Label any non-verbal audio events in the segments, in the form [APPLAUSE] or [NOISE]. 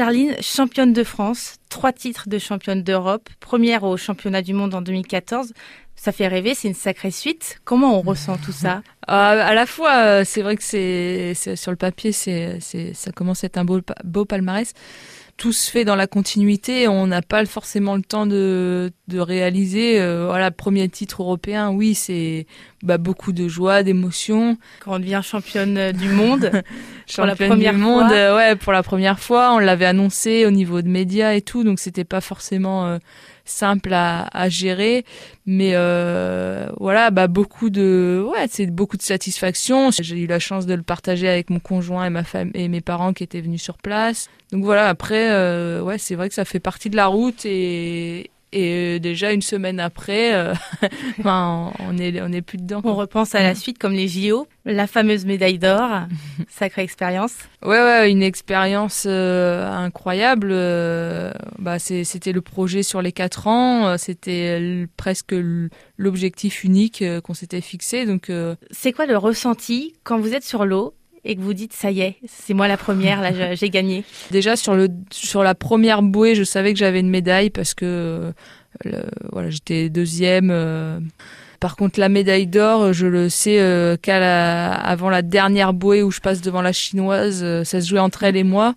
Charline, championne de France, trois titres de championne d'Europe, première au championnat du monde en 2014. Ça fait rêver, c'est une sacrée suite. Comment on ressent tout ça? Euh, À la fois, euh, c'est vrai que c'est sur le papier, c'est ça commence à être un beau palmarès tout se fait dans la continuité. On n'a pas forcément le temps de, de réaliser. Euh, voilà, premier titre européen, oui, c'est bah, beaucoup de joie, d'émotion. Quand on devient championne du monde, [LAUGHS] pour la première du monde, fois. ouais, pour la première fois, on l'avait annoncé au niveau de médias et tout, donc c'était pas forcément euh, simple à, à, gérer, mais euh, voilà, bah beaucoup de, ouais, c'est beaucoup de satisfaction. J'ai eu la chance de le partager avec mon conjoint et ma femme et mes parents qui étaient venus sur place. Donc voilà, après, euh, ouais, c'est vrai que ça fait partie de la route et et euh, déjà une semaine après, euh, [LAUGHS] enfin, on est on est plus dedans. On repense à la suite comme les JO, la fameuse médaille d'or, [LAUGHS] sacrée expérience. Ouais ouais, une expérience euh, incroyable. bah c'était le projet sur les quatre ans, c'était presque l'objectif unique qu'on s'était fixé. Donc c'est quoi le ressenti quand vous êtes sur l'eau et que vous dites ça y est, c'est moi la première, là [LAUGHS] j'ai gagné Déjà sur le sur la première bouée, je savais que j'avais une médaille parce que voilà j'étais deuxième. Euh. Par contre la médaille d'or, je le sais euh, qu'à avant la dernière bouée où je passe devant la chinoise, euh, ça se jouait entre elle et moi.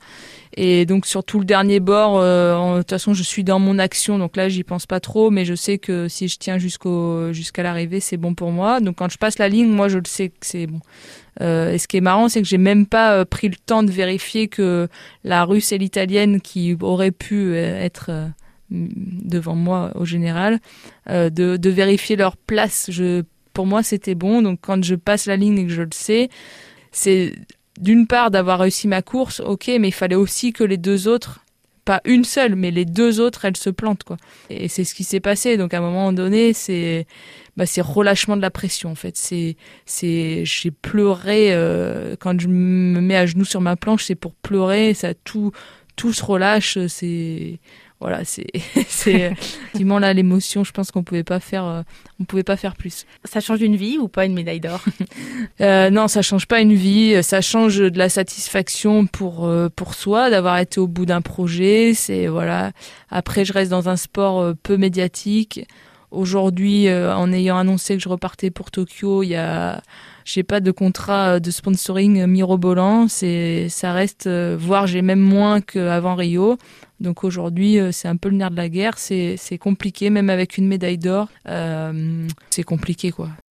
Et donc sur tout le dernier bord, de toute façon je suis dans mon action, donc là j'y pense pas trop, mais je sais que si je tiens jusqu'au jusqu'à l'arrivée, c'est bon pour moi. Donc quand je passe la ligne, moi je le sais que c'est bon. Euh, et ce qui est marrant, c'est que j'ai même pas euh, pris le temps de vérifier que la russe et l'italienne qui auraient pu euh, être devant moi au général, de, de, vérifier leur place. Je, pour moi, c'était bon. Donc quand je passe la ligne et que je le sais, c'est d'une part d'avoir réussi ma course, ok, mais il fallait aussi que les deux autres pas une seule, mais les deux autres, elles se plantent, quoi. Et c'est ce qui s'est passé. Donc, à un moment donné, c'est, bah, c'est relâchement de la pression, en fait. C'est, c'est, j'ai pleuré, euh, quand je me mets à genoux sur ma planche, c'est pour pleurer, ça tout, tout se relâche, c'est, voilà, c'est [LAUGHS] c'est effectivement là l'émotion. Je pense qu'on pouvait pas faire, euh, on pouvait pas faire plus. Ça change une vie ou pas une médaille d'or? [LAUGHS] Euh, Non, ça change pas une vie. Ça change de la satisfaction pour euh, pour soi d'avoir été au bout d'un projet. C'est voilà. Après, je reste dans un sport euh, peu médiatique. Aujourd'hui, en ayant annoncé que je repartais pour Tokyo, il y a j'ai pas de contrat de sponsoring mirobolant. C'est ça reste, voire j'ai même moins qu'avant Rio. Donc aujourd'hui, euh, c'est un peu le nerf de la guerre. C'est compliqué, même avec une médaille d'or. Euh, c'est compliqué, quoi.